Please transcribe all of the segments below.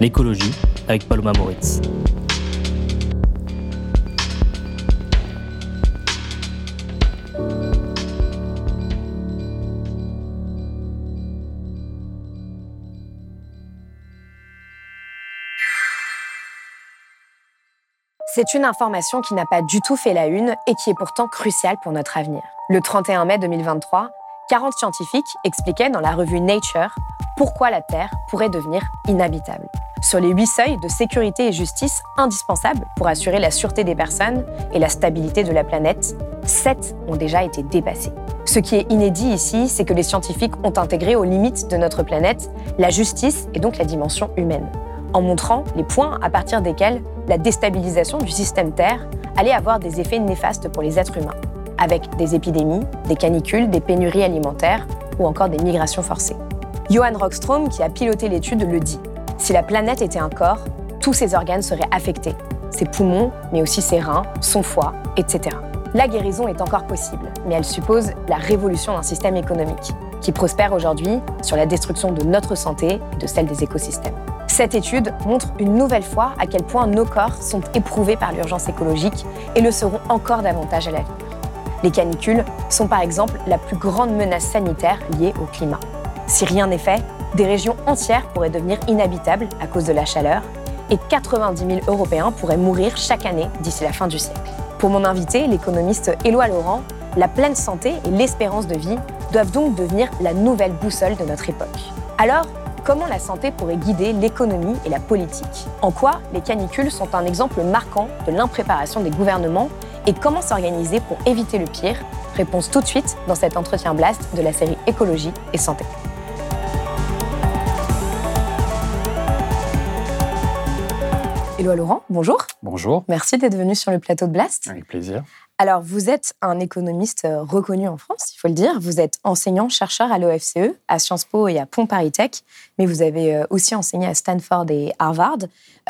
L'écologie avec Paloma Moritz. C'est une information qui n'a pas du tout fait la une et qui est pourtant cruciale pour notre avenir. Le 31 mai 2023, 40 scientifiques expliquaient dans la revue Nature pourquoi la Terre pourrait devenir inhabitable. Sur les huit seuils de sécurité et justice indispensables pour assurer la sûreté des personnes et la stabilité de la planète, sept ont déjà été dépassés. Ce qui est inédit ici, c'est que les scientifiques ont intégré aux limites de notre planète la justice et donc la dimension humaine en montrant les points à partir desquels la déstabilisation du système Terre allait avoir des effets néfastes pour les êtres humains, avec des épidémies, des canicules, des pénuries alimentaires ou encore des migrations forcées. Johan Rockström, qui a piloté l'étude, le dit. Si la planète était un corps, tous ses organes seraient affectés, ses poumons, mais aussi ses reins, son foie, etc. La guérison est encore possible, mais elle suppose la révolution d'un système économique, qui prospère aujourd'hui sur la destruction de notre santé et de celle des écosystèmes. Cette étude montre une nouvelle fois à quel point nos corps sont éprouvés par l'urgence écologique et le seront encore davantage à l'avenir. Les canicules sont par exemple la plus grande menace sanitaire liée au climat. Si rien n'est fait, des régions entières pourraient devenir inhabitables à cause de la chaleur et 90 000 Européens pourraient mourir chaque année d'ici la fin du siècle. Pour mon invité, l'économiste Éloi Laurent, la pleine santé et l'espérance de vie doivent donc devenir la nouvelle boussole de notre époque. Alors, comment la santé pourrait guider l'économie et la politique? En quoi les canicules sont un exemple marquant de l'impréparation des gouvernements et comment s'organiser pour éviter le pire? Réponse tout de suite dans cet entretien blast de la série Écologie et Santé. Éloi Laurent, bonjour. Bonjour. Merci d'être venu sur le plateau de Blast. Avec plaisir. Alors, vous êtes un économiste euh, reconnu en France, il faut le dire. Vous êtes enseignant-chercheur à l'OFCE, à Sciences Po et à Pont Paris Tech, mais vous avez euh, aussi enseigné à Stanford et Harvard.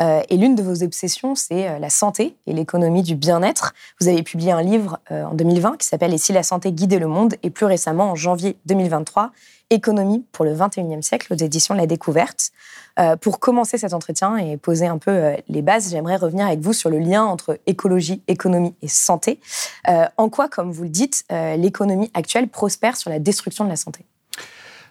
Euh, et l'une de vos obsessions, c'est la santé et l'économie du bien-être. Vous avez publié un livre en 2020 qui s'appelle Et si la santé guidait le monde? Et plus récemment, en janvier 2023, Économie pour le 21e siècle aux éditions La Découverte. Euh, pour commencer cet entretien et poser un peu euh, les bases, j'aimerais revenir avec vous sur le lien entre écologie, économie et santé. Euh, en quoi, comme vous le dites, l'économie actuelle prospère sur la destruction de la santé?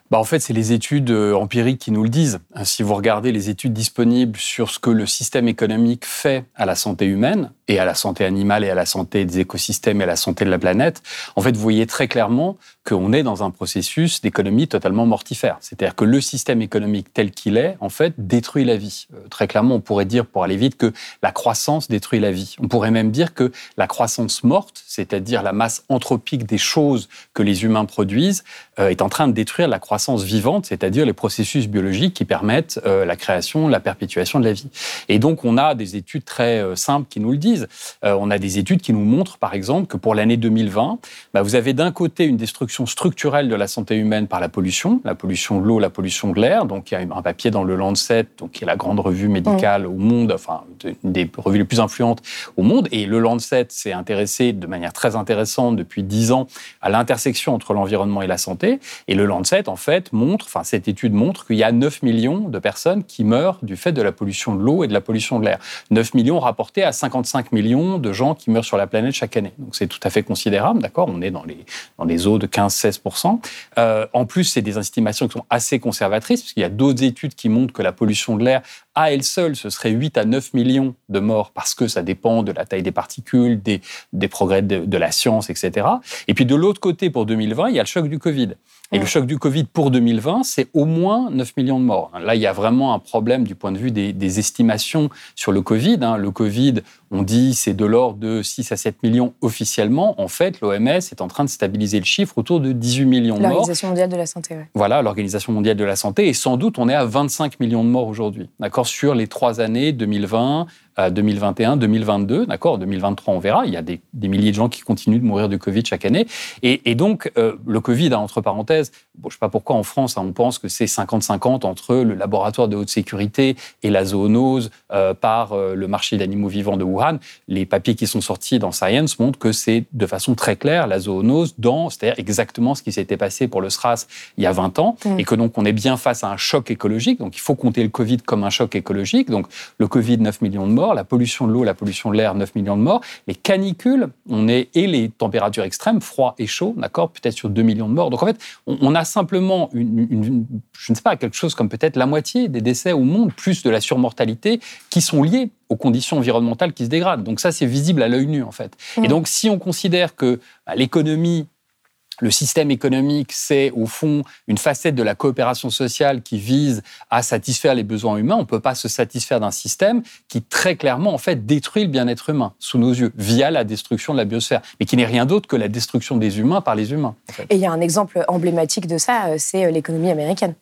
Bah en fait, c'est les études empiriques qui nous le disent. Si vous regardez les études disponibles sur ce que le système économique fait à la santé humaine, et à la santé animale et à la santé des écosystèmes et à la santé de la planète, en fait, vous voyez très clairement qu'on est dans un processus d'économie totalement mortifère. C'est-à-dire que le système économique tel qu'il est, en fait, détruit la vie. Euh, très clairement, on pourrait dire, pour aller vite, que la croissance détruit la vie. On pourrait même dire que la croissance morte, c'est-à-dire la masse anthropique des choses que les humains produisent, euh, est en train de détruire la croissance vivante, c'est-à-dire les processus biologiques qui permettent euh, la création, la perpétuation de la vie. Et donc, on a des études très simples qui nous le disent. Euh, on a des études qui nous montrent, par exemple, que pour l'année 2020, bah, vous avez d'un côté une destruction structurelle de la santé humaine par la pollution, la pollution de l'eau, la pollution de l'air. Donc, il y a un papier dans le Lancet, donc, qui est la grande revue médicale au monde, enfin, une des revues les plus influentes au monde. Et le Lancet s'est intéressé de manière très intéressante depuis dix ans à l'intersection entre l'environnement et la santé. Et le Lancet, en fait, montre, enfin, cette étude montre qu'il y a 9 millions de personnes qui meurent du fait de la pollution de l'eau et de la pollution de l'air. 9 millions rapportés à 55 millions de gens qui meurent sur la planète chaque année. Donc c'est tout à fait considérable, d'accord? On est dans les, dans les eaux de 15-16%. Euh, en plus, c'est des estimations qui sont assez conservatrices, parce qu'il y a d'autres études qui montrent que la pollution de l'air à elle seule, ce serait 8 à 9 millions de morts parce que ça dépend de la taille des particules, des, des progrès de, la science, etc. Et puis de l'autre côté, pour 2020, il y a le choc du Covid. Et le choc du Covid pour 2020, c'est au moins 9 millions de morts. Là, il y a vraiment un problème du point de vue des, des estimations sur le Covid. Hein. Le Covid, on dit c'est de l'ordre de 6 à 7 millions officiellement. En fait, l'OMS est en train de stabiliser le chiffre autour de 18 millions de morts. L'Organisation mondiale de la santé, oui. Voilà, l'Organisation mondiale de la santé. Et sans doute, on est à 25 millions de morts aujourd'hui. D'accord Sur les trois années 2020, 2021, 2022, d'accord 2023, on verra. Il y a des, des, milliers de gens qui continuent de mourir du Covid chaque année. Et, et donc, euh, le Covid, hein, entre parenthèses, bon, je ne sais pas pourquoi en France, hein, on pense que c'est 50-50 entre le laboratoire de haute sécurité et la zoonose euh, par euh, le marché d'animaux vivants de Wuhan. Les papiers qui sont sortis dans Science montrent que c'est de façon très claire la zoonose dans, c'est-à-dire exactement ce qui s'était passé pour le SRAS il y a 20 ans, mmh. et que donc on est bien face à un choc écologique. Donc il faut compter le Covid comme un choc écologique. Donc le Covid, 9 millions de morts la pollution de l'eau, la pollution de l'air, 9 millions de morts. Les canicules, on est, et les températures extrêmes, froid et chaud, d'accord, peut-être sur 2 millions de morts. Donc en fait, on, a simplement, une, une, je ne sais pas, quelque chose comme peut-être la moitié des décès au monde, plus de la surmortalité, qui sont liés aux conditions environnementales qui se dégradent. Donc ça, c'est visible à l'œil nu, en fait. Mmh. Et donc, si on considère que bah, l'économie le système économique, c'est au fond une facette de la coopération sociale qui vise à satisfaire les besoins humains. On ne peut pas se satisfaire d'un système qui très clairement en fait détruit le bien-être humain sous nos yeux via la destruction de la biosphère, mais qui n'est rien d'autre que la destruction des humains par les humains. Et il y a un exemple emblématique de ça, euh, c'est euh, l'économie américaine.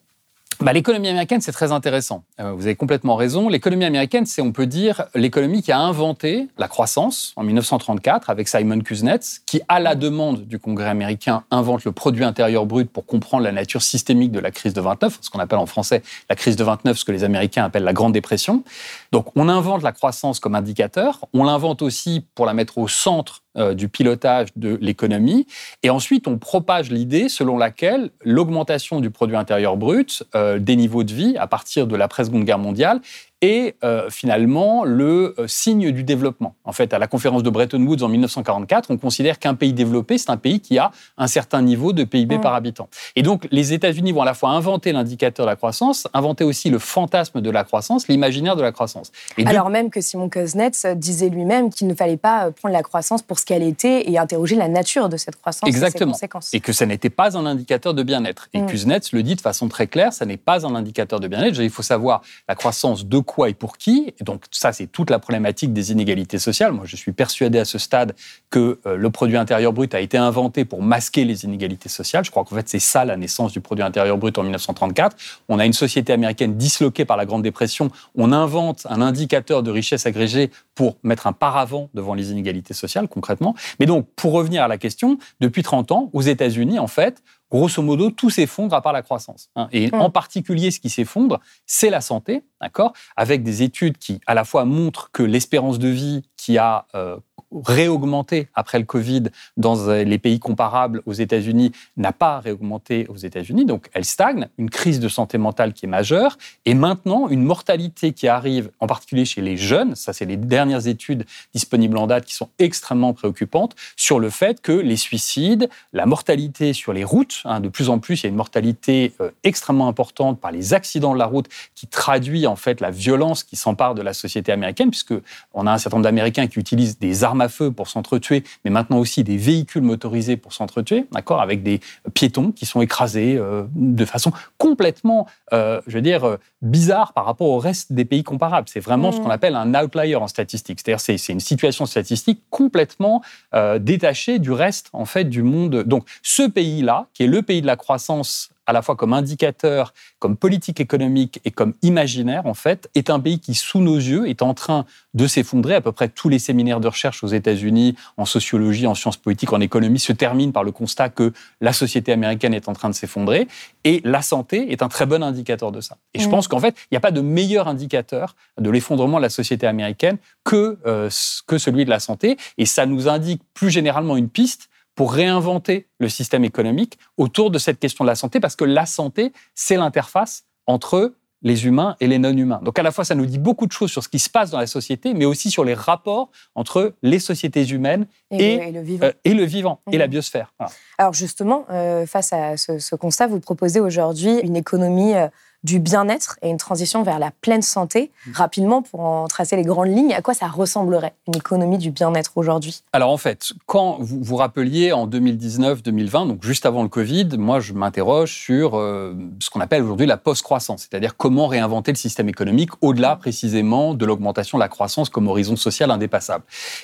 Bah, l'économie américaine, c'est très intéressant. Euh, vous avez complètement raison. L'économie américaine, c'est, on peut dire, l'économie qui a inventé la croissance en 1934 avec Simon Kuznets, qui, à la demande du Congrès américain, invente le produit intérieur brut pour comprendre la nature systémique de la crise de 29, ce qu'on appelle en français la crise de 29, ce que les Américains appellent la Grande Dépression. Donc, on invente la croissance comme indicateur. On l'invente aussi pour la mettre au centre euh, du pilotage de l'économie. Et ensuite, on propage l'idée selon laquelle l'augmentation du produit intérieur brut, euh, des niveaux de vie à partir de l'après-seconde guerre mondiale, et euh, finalement le euh, signe du développement. En fait, à la conférence de Bretton Woods en 1944, on considère qu'un pays développé, c'est un pays qui a un certain niveau de PIB mmh. par habitant. Et donc, les États-Unis vont à la fois inventer l'indicateur de la croissance, inventer aussi le fantasme de la croissance, l'imaginaire de la croissance. Et Alors même que Simon Kuznets disait lui-même qu'il ne fallait pas prendre la croissance pour ce qu'elle était et interroger la nature de cette croissance Exactement. et ses conséquences. Et que ça n'était pas un indicateur de bien-être. Et mmh. Kuznets le dit de façon très claire, ça n'est pas un indicateur de bien-être. Il faut savoir la croissance de quoi et pour qui. Et donc ça, c'est toute la problématique des inégalités sociales. Moi, je suis persuadé à ce stade que euh, le produit intérieur brut a été inventé pour masquer les inégalités sociales. Je crois qu'en fait, c'est ça la naissance du produit intérieur brut en 1934. On a une société américaine disloquée par la Grande Dépression. On invente un indicateur de richesse agrégée pour mettre un paravent devant les inégalités sociales, concrètement. Mais donc, pour revenir à la question, depuis 30 ans, aux États-Unis, en fait, grosso modo, tout s'effondre à part la croissance. Hein. Et mmh. en particulier, ce qui s'effondre, c'est la santé, d'accord? Avec des études qui, à la fois, montrent que l'espérance de vie qui a euh, réaugmenté après le Covid dans euh, les pays comparables aux États-Unis n'a pas réaugmenté aux États-Unis, donc elle stagne, une crise de santé mentale qui est majeure, et maintenant une mortalité qui arrive, en particulier chez les jeunes, ça c'est les dernières études disponibles en date qui sont extrêmement préoccupantes, sur le fait que les suicides, la mortalité sur les routes, hein, de plus en plus il y a une mortalité euh, extrêmement importante par les accidents de la route qui traduit en fait la violence qui s'empare de la société américaine, puisque on a un certain nombre d'Américains qui utilisent des armes à feu pour s'entretuer, mais maintenant aussi des véhicules motorisés pour s'entretuer, d'accord, avec des piétons qui sont écrasés euh, de façon complètement, euh, je veux dire, euh, bizarre par rapport au reste des pays comparables. C'est vraiment ce mmh. qu'on appelle un outlier en statistique. C'est-à-dire c'est, c'est une situation statistique complètement détachée du reste en fait du monde. Donc ce pays-là, qui est le pays de la croissance à la fois comme indicateur, comme politique économique et comme imaginaire, en fait, est un pays qui, sous nos yeux, est en train de s'effondrer. À peu près tous les séminaires de recherche aux États-Unis, en sociologie, en sciences politiques, en économie, se terminent par le constat que la société américaine est en train de s'effondrer. Et la santé est un très bon indicateur de ça. Et je mmh. pense qu'en fait, il n'y a pas de meilleur indicateur de l'effondrement de la société américaine que, euh, que celui de la santé. Et ça nous indique plus généralement une piste pour réinventer le système économique autour de cette question de la santé, parce que la santé, c'est l'interface entre les humains et les non-humains. Donc à la fois, ça nous dit beaucoup de choses sur ce qui se passe dans la société, mais aussi sur les rapports entre les sociétés humaines et, et, le, vivant, euh, et, le vivant, et la mmh. biosphère. Voilà. Alors justement, euh, face à ce, ce, constat, vous proposez aujourd'hui une économie euh, du bien-être et une transition vers la pleine santé. Rapidement, pour en tracer les grandes lignes, à quoi ça ressemblerait une économie du bien-être aujourd'hui? Alors en fait, quand vous vous rappeliez en 2019-2020, donc juste avant le Covid, moi je m'interroge sur euh, ce qu'on appelle aujourd'hui la post-croissance, c'est-à-dire comment réinventer le système économique au-delà précisément de l'augmentation de la croissance comme horizon social indépassable.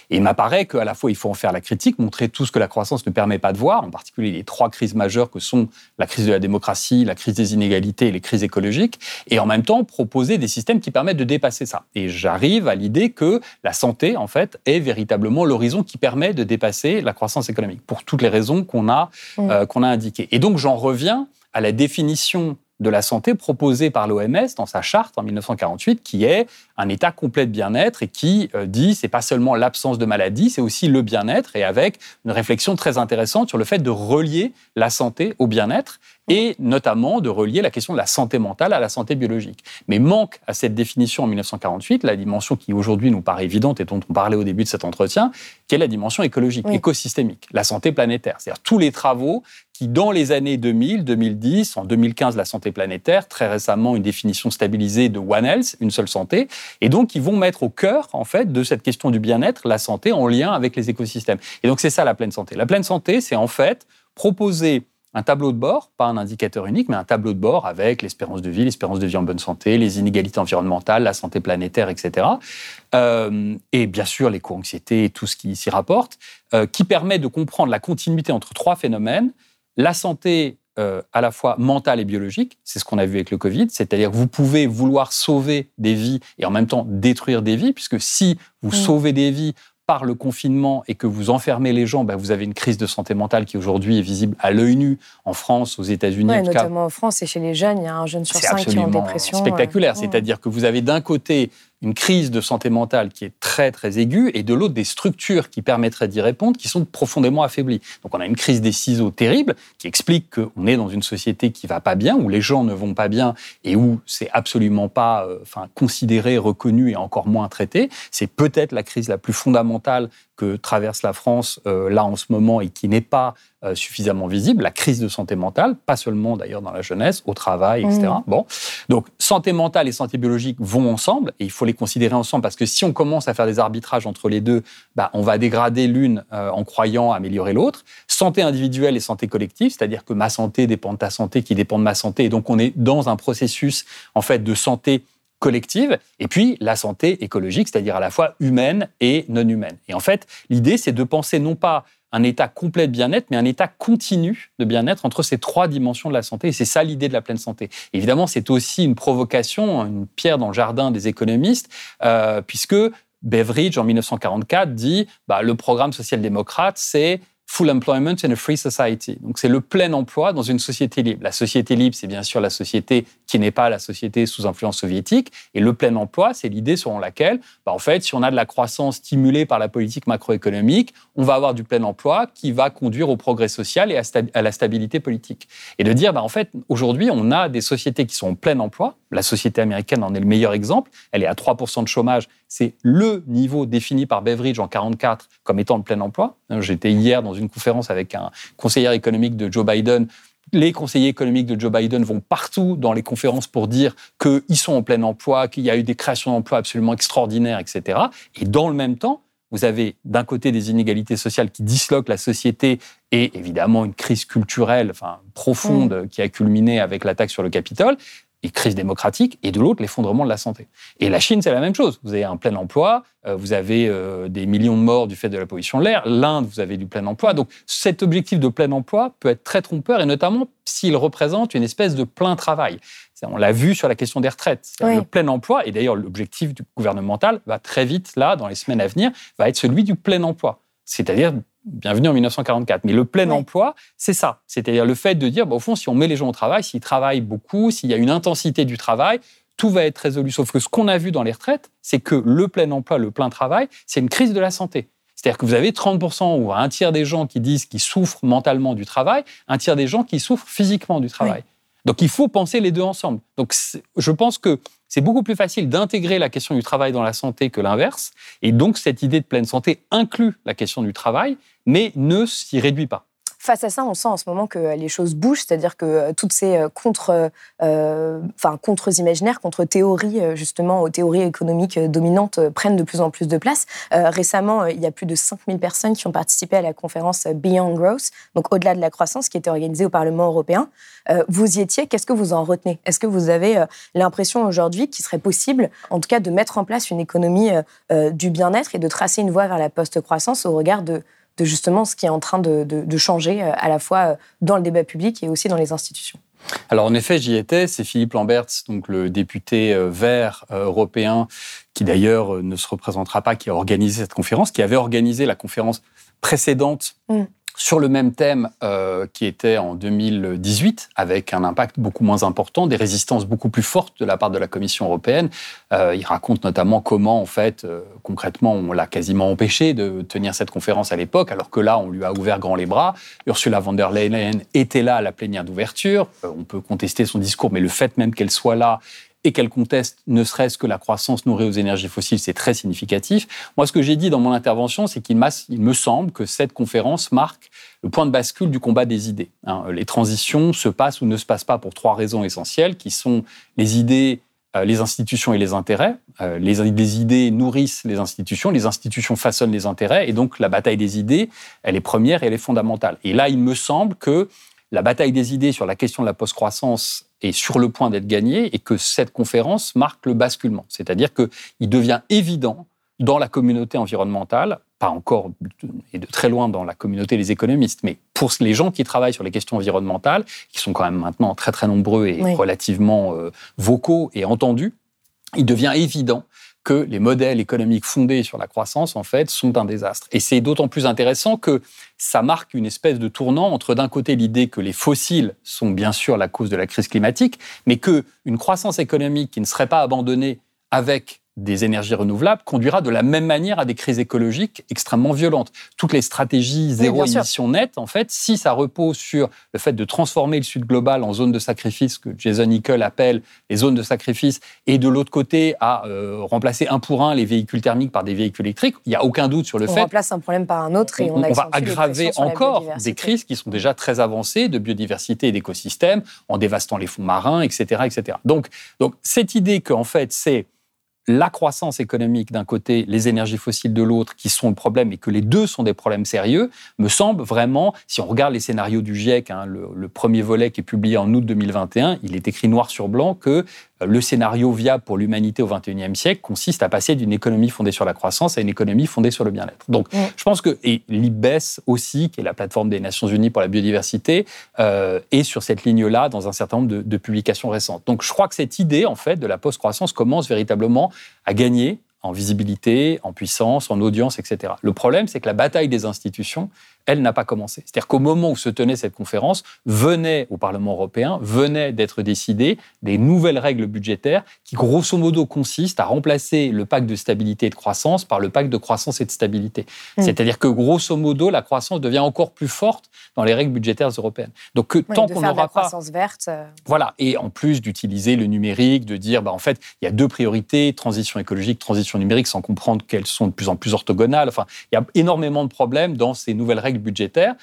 Et il m'apparaît qu'à la fois il faut en faire la critique, montrer tout ce que la croissance ne permet pas de voir, en particulier les trois crises majeures que sont la crise de la démocratie, la crise des inégalités et les crises écologiques, et en même temps proposer des systèmes qui permettent de dépasser ça. Et j'arrive à l'idée que la santé, en fait, est véritablement l'horizon qui permet de dépasser la croissance économique, pour toutes les raisons qu'on a, mmh. euh, qu'on a indiquées. Et donc j'en reviens à la définition de la santé proposée par l'OMS dans sa charte en 1948, qui est un état complet de bien-être et qui euh, dit c'est pas seulement l'absence de maladie, c'est aussi le bien-être et avec une réflexion très intéressante sur le fait de relier la santé au bien-être et notamment de relier la question de la santé mentale à la santé biologique. Mais manque à cette définition en 1948 la dimension qui aujourd'hui nous paraît évidente et dont on parlait au début de cet entretien, qui est la dimension écologique, écosystémique, la santé planétaire. C'est-à-dire tous les travaux qui, dans les années 2000, 2010, en 2015, la santé planétaire, très récemment, une définition stabilisée de One Health, une seule santé, et donc ils vont mettre au cœur, en fait, de cette question du bien-être, la santé en lien avec les écosystèmes. Et donc c'est ça la pleine santé. La pleine santé, c'est en fait proposer un tableau de bord, pas un indicateur unique, mais un tableau de bord avec l'espérance de vie, l'espérance de vie en bonne santé, les inégalités environnementales, la santé planétaire, etc. Euh, et bien sûr l'éco-anxiété et tout ce qui s'y rapporte, euh, qui permet de comprendre la continuité entre trois phénomènes, la santé euh, à la fois mentale et biologique, c'est ce qu'on a vu avec le Covid, c'est-à-dire que vous pouvez vouloir sauver des vies et en même temps détruire des vies, puisque si vous mmh. sauvez des vies, par le confinement et que vous enfermez les gens, ben vous avez une crise de santé mentale qui aujourd'hui est visible à l'œil nu en France, aux États-Unis. Ouais, notamment en France et chez les jeunes, il y a un jeune sur cinq qui est en dépression. Spectaculaire, c'est-à-dire que vous avez d'un côté une crise de santé mentale qui est très très aiguë et de l'autre des structures qui permettraient d'y répondre qui sont profondément affaiblies. Donc on a une crise des ciseaux terrible qui explique qu'on est dans une société qui va pas bien, où les gens ne vont pas bien et où c'est absolument pas euh, enfin, considéré, reconnu et encore moins traité. C'est peut-être la crise la plus fondamentale que traverse la France euh, là en ce moment et qui n'est pas euh, suffisamment visible, la crise de santé mentale, pas seulement d'ailleurs dans la jeunesse, au travail, etc. Mmh. Bon, donc santé mentale et santé biologique vont ensemble et il faut les considérer ensemble parce que si on commence à faire des arbitrages entre les deux, bah, on va dégrader l'une euh, en croyant améliorer l'autre. Santé individuelle et santé collective, c'est-à-dire que ma santé dépend de ta santé, qui dépend de ma santé, et donc on est dans un processus en fait de santé collective, et puis la santé écologique, c'est-à-dire à la fois humaine et non humaine. Et en fait, l'idée, c'est de penser non pas un état complet de bien-être, mais un état continu de bien-être entre ces trois dimensions de la santé. Et c'est ça l'idée de la pleine santé. évidemment, c'est aussi une provocation, une pierre dans le jardin des économistes, euh, puisque Beveridge, en 1944, dit bah, le programme social-démocrate, c'est full employment in a free society. Donc c'est le plein emploi dans une société libre. La société libre, c'est bien sûr la société qui n'est pas la société sous influence soviétique. Et le plein emploi, c'est l'idée selon laquelle, bah, en fait, si on a de la croissance stimulée par la politique macroéconomique, on va avoir du plein emploi qui va conduire au progrès social et à, la stabilité politique. Et de dire, bah, en fait, aujourd'hui, on a des sociétés qui sont en plein emploi. La société américaine en est le meilleur exemple. Elle est à 3% de chômage. C'est le niveau défini par Beveridge en 44 comme étant le plein emploi. J'étais hier dans une une conférence avec un conseiller économique de Joe Biden. Les conseillers économiques de Joe Biden vont partout dans les conférences pour dire qu'ils sont en plein emploi, qu'il y a eu des créations d'emplois absolument extraordinaires, etc. Et dans le même temps, vous avez d'un côté des inégalités sociales qui disloquent la société et évidemment une crise culturelle enfin, profonde mmh. qui a culminé avec l'attaque sur le Capitole et crise démocratique, et de l'autre, l'effondrement de la santé. Et la Chine, c'est la même chose. Vous avez un plein emploi, euh, vous avez euh, des millions de morts du fait de la pollution de l'air. L'Inde, vous avez du plein emploi. Donc cet objectif de plein emploi peut être très trompeur, et notamment s'il représente une espèce de plein travail. On l'a vu sur la question des retraites. Le plein emploi, et d'ailleurs l'objectif gouvernemental va très vite, là, dans les semaines à venir, va être celui du plein emploi. C'est-à-dire bienvenue en 1944. Mais le plein emploi, c'est ça. C'est-à-dire le fait de dire, bah, au fond, si on met les gens au travail, s'ils travaillent beaucoup, s'il y a une intensité du travail, tout va être résolu. Sauf que ce qu'on a vu dans les retraites, c'est que le plein emploi, le plein travail, c'est une crise de la santé. C'est-à-dire que vous avez 30% ou un tiers des gens qui disent qu'ils souffrent mentalement du travail, un tiers des gens qui souffrent physiquement du travail. Donc il faut penser les deux ensemble. Donc je pense que c'est beaucoup plus facile d'intégrer la question du travail dans la santé que l'inverse. Et donc, cette idée de pleine santé inclut la question du travail, mais ne s'y réduit pas. Face à ça, on sent en ce moment que les choses bougent, c'est-à-dire que toutes ces contre, enfin, contre imaginaires, contre théories, justement, aux théories économiques dominantes prennent de plus en plus de place. récemment, il y a plus de 5000 personnes qui ont participé à la conférence Beyond Growth, donc au-delà de la croissance, qui était organisée au Parlement européen. vous y étiez, qu'est-ce que vous en retenez? Est-ce que vous avez l'impression aujourd'hui qu'il serait possible, en tout cas, de mettre en place une économie du bien-être et de tracer une voie vers la post-croissance au regard de, justement ce qui est en train de, changer à la fois dans le débat public et aussi dans les institutions alors en effet, j'y étais. C'est Philippe Lamberts, donc le député vert européen, qui d'ailleurs ne se représentera pas, qui a organisé cette conférence, qui avait organisé la conférence précédente mm sur le même thème euh, qui était en 2018, avec un impact beaucoup moins important, des résistances beaucoup plus fortes de la part de la Commission européenne. Euh, il raconte notamment comment, en fait, euh, concrètement, on l'a quasiment empêché de tenir cette conférence à l'époque, alors que là, on lui a ouvert grand les bras. Ursula von der Leyen était là à la plénière d'ouverture. on peut contester son discours, mais le fait même qu'elle soit là et qu'elle conteste ne serait-ce que la croissance nourrie aux énergies fossiles, c'est très significatif. Moi, ce que j'ai dit dans mon intervention, c'est qu'il me semble que cette conférence marque le point de bascule du combat des idées. Hein. Les transitions se passent ou ne se passent pas pour trois raisons essentielles, qui sont les idées, euh, les institutions et les intérêts. Euh, les, les, idées nourrissent les institutions, les institutions façonnent les intérêts, et donc la bataille des idées, elle est première et elle est fondamentale. Et là, il me semble que la bataille des idées sur la question de la post-croissance est sur le point d'être gagnée et que cette conférence marque le basculement. C'est-à-dire qu'il devient évident dans la communauté environnementale, pas encore et de très loin dans la communauté des économistes, mais pour les gens qui travaillent sur les questions environnementales, qui sont quand même maintenant très très nombreux et relativement euh, vocaux et entendus, il devient évident que les modèles économiques fondés sur la croissance, en fait, sont un désastre. Et c'est d'autant plus intéressant que ça marque une espèce de tournant entre, d'un côté, l'idée que les fossiles sont bien sûr la cause de la crise climatique, mais qu'une croissance économique qui ne serait pas abandonnée avec des énergies renouvelables conduira de la même manière à des crises écologiques extrêmement violentes. Toutes les stratégies zéro émission nette, en fait, si ça repose sur le fait de transformer le Sud global en zone de sacrifice, que Jason Nickel appelle les zones de sacrifice, et de l'autre côté à euh, remplacer un pour un les véhicules thermiques par des véhicules électriques, il n'y a aucun doute sur le fait. On remplace un problème par un autre et on, on va aggraver encore des crises qui sont déjà très avancées de biodiversité et d'écosystèmes en dévastant les fonds marins, etc., etc. Donc, donc cette idée qu'en fait c'est la croissance économique d'un côté, les énergies fossiles de l'autre, qui sont le problème et que les deux sont des problèmes sérieux, me semble vraiment, si on regarde les scénarios du GIEC, hein, le, le, premier volet qui est publié en août 2021, il est écrit noir sur blanc que le scénario viable pour l'humanité au XXIe siècle consiste à passer d'une économie fondée sur la croissance à une économie fondée sur le bien-être. Donc, je pense que, et l'IBES aussi, qui est la plateforme des Nations Unies pour la biodiversité, euh, est sur cette ligne-là dans un certain nombre de, de publications récentes. Donc, je crois que cette idée, en fait, de la post-croissance commence véritablement à gagner en visibilité, en puissance, en audience, etc. Le problème, c'est que la bataille des institutions, elle n'a pas commencé. C'est-à-dire qu'au moment où se tenait cette conférence, venait au Parlement européen, venait d'être décidées des nouvelles règles budgétaires qui, grosso modo, consistent à remplacer le pacte de stabilité et de croissance par le pacte de croissance et de stabilité. Mm. C'est-à-dire que, grosso modo, la croissance devient encore plus forte dans les règles budgétaires européennes. Donc, que, tant qu'on n'aura pas... croissance verte. Euh. Voilà. Et en plus d'utiliser le numérique, de dire, bah, en fait, il y a deux priorités, transition écologique, transition numérique, sans comprendre qu'elles sont de plus en plus orthogonales. Enfin, il y a énormément de problèmes dans ces nouvelles règles budgétaires.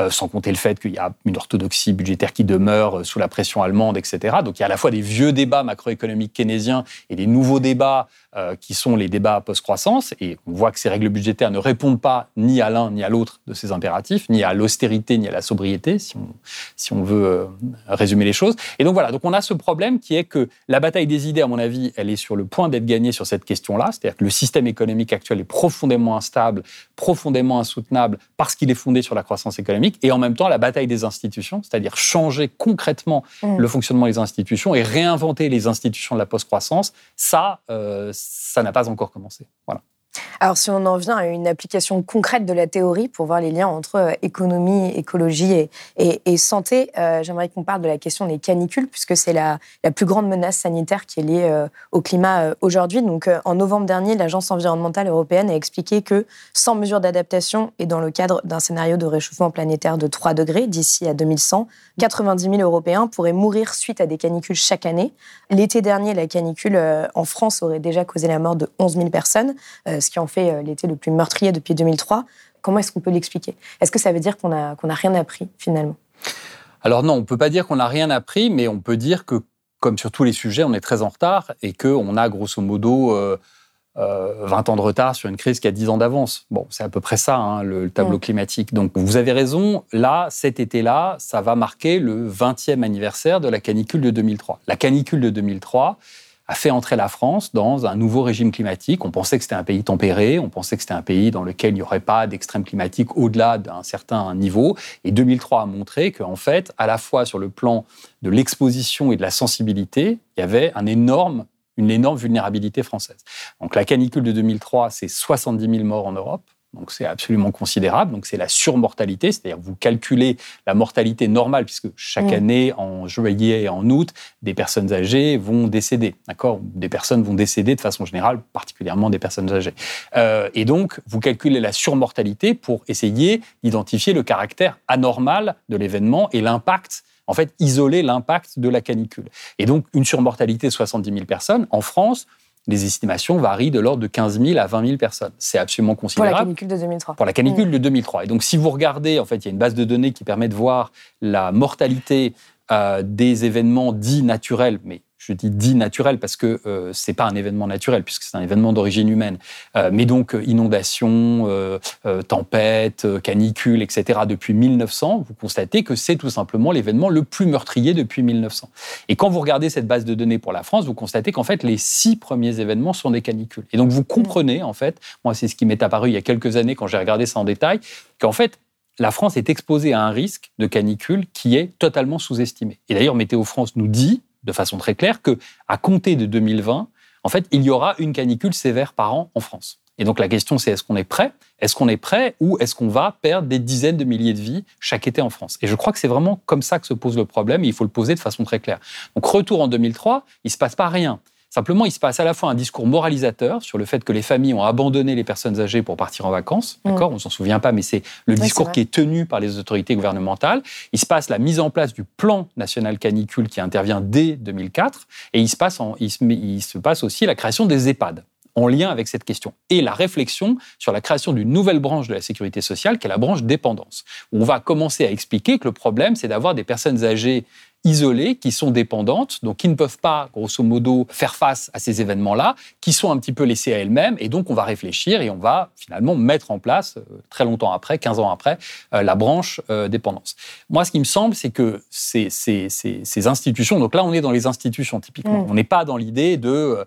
Euh, sans compter le fait qu'il y a une orthodoxie budgétaire qui demeure euh, sous la pression allemande, etc. Donc il y a à la fois des vieux débats macroéconomiques keynésiens et des nouveaux débats euh, qui sont les débats post-croissance. Et on voit que ces règles budgétaires ne répondent pas ni à l'un ni à l'autre de ces impératifs, ni à l'austérité ni à la sobriété, si on, si on veut résumer les choses. Et donc voilà, donc on a ce problème qui est que la bataille des idées, à mon avis, elle est sur le point d'être gagnée sur cette question-là. C'est-à-dire que le système économique actuel est profondément instable, profondément insoutenable parce qu'il est fondé sur la croissance économique et en même temps la bataille des institutions, c'est-à-dire changer concrètement mm. le fonctionnement des institutions et réinventer les institutions de la post-croissance, ça, euh, ça n'a pas encore commencé. Voilà. Alors, si on en vient à une application concrète de la théorie pour voir les liens entre euh, économie, écologie et, santé, euh, j'aimerais qu'on parle de la question des canicules, puisque c'est la, plus grande menace sanitaire qui est liée euh, au climat aujourd'hui. Donc, en novembre dernier, l'Agence environnementale européenne a expliqué que sans mesures d'adaptation et dans le cadre d'un scénario de réchauffement planétaire de 3 degrés d'ici à 2100, 90 000 Européens pourraient mourir suite à des canicules chaque année. L'été dernier, la canicule en France aurait déjà causé la mort de 11 000 personnes, ce qui en fait euh, l'été le plus meurtrier depuis 2003. Comment est-ce qu'on peut l'expliquer? Est-ce que ça veut dire qu'on n'a rien appris finalement? Alors non, on ne peut pas dire qu'on n'a rien appris, mais on peut dire que, comme sur tous les sujets, on est très en retard et qu'on a grosso modo... Euh, 20 euh, ans de retard sur une crise qui a 10 ans d'avance. Bon, c'est à peu près ça, hein, le, tableau mm. climatique. Donc, vous avez raison, là, cet été-là, ça va marquer le 20e anniversaire de la canicule de 2003. La canicule de 2003 a fait entrer la France dans un nouveau régime climatique. On pensait que c'était un pays tempéré, on pensait que c'était un pays dans lequel il n'y aurait pas d'extrême climatique au-delà d'un certain niveau. Et 2003 a montré qu'en fait, à la fois sur le plan de l'exposition et de la sensibilité, il y avait un énorme une énorme vulnérabilité française. Donc la canicule de 2003, c'est 70 000 morts en Europe. Donc c'est absolument considérable. Donc c'est la surmortalité, c'est-à-dire vous calculez la mortalité normale, puisque chaque année, en juillet et en août, des personnes âgées vont décéder. D'accord? Des personnes vont décéder de façon générale, particulièrement des personnes âgées. Euh, et donc vous calculez la surmortalité pour essayer d'identifier le caractère anormal de l'événement et l'impact en fait, isoler l'impact de la canicule. Et donc, une surmortalité de 70 000 personnes, en France, les estimations varient de l'ordre de 15 000 à 20 000 personnes. C'est absolument considérable. Pour la canicule de 2003. Pour la canicule mm. de 2003. Et donc, si vous regardez, en fait, il y a une base de données qui permet de voir la mortalité euh, des événements dits naturels, mais je dis dit naturel parce que euh, c'est pas un événement naturel puisque c'est un événement d'origine humaine, euh, mais donc euh, inondations, euh, tempêtes, canicules, etc. Depuis 1900, vous constatez que c'est tout simplement l'événement le plus meurtrier depuis 1900. Et quand vous regardez cette base de données pour la France, vous constatez qu'en fait les six premiers événements sont des canicules. Et donc vous comprenez en fait, moi c'est ce qui m'est apparu il y a quelques années quand j'ai regardé ça en détail, qu'en fait la France est exposée à un risque de canicule qui est totalement sous-estimé. Et d'ailleurs, Météo France nous dit, de façon très claire que à compter de 2020, en fait, il y aura une canicule sévère par an en France. Et donc la question c'est est-ce qu'on est prêt? Est-ce qu'on est prêt ou est-ce qu'on va perdre des dizaines de milliers de vies chaque été en France? Et je crois que c'est vraiment comme ça que se pose le problème et il faut le poser de façon très claire. Donc retour en 2003, il se passe pas rien. Simplement, il se passe à la fois un discours moralisateur sur le fait que les familles ont abandonné les personnes âgées pour partir en vacances. Mm. D'accord On s'en souvient pas, mais c'est le discours qui est tenu par les autorités gouvernementales. Il se passe la mise en place du plan national canicule qui intervient dès 2004. Et il se passe, il se passe aussi la création des EHPAD en lien avec cette question. Et la réflexion sur la création d'une nouvelle branche de la sécurité sociale, qui est la branche dépendance. Où on va commencer à expliquer que le problème, c'est d'avoir des personnes âgées isolées, qui sont dépendantes, donc qui ne peuvent pas, grosso modo, faire face à ces événements-là, qui sont un petit peu laissées à elles-mêmes. Et donc, on va réfléchir et on va finalement mettre en place, euh, très longtemps après, 15 ans après, euh, la branche euh, dépendance. Moi, ce qui me semble, c'est que ces, ces, ces, institutions, donc là, on est dans les institutions typiquement. Mm. On n'est pas dans l'idée de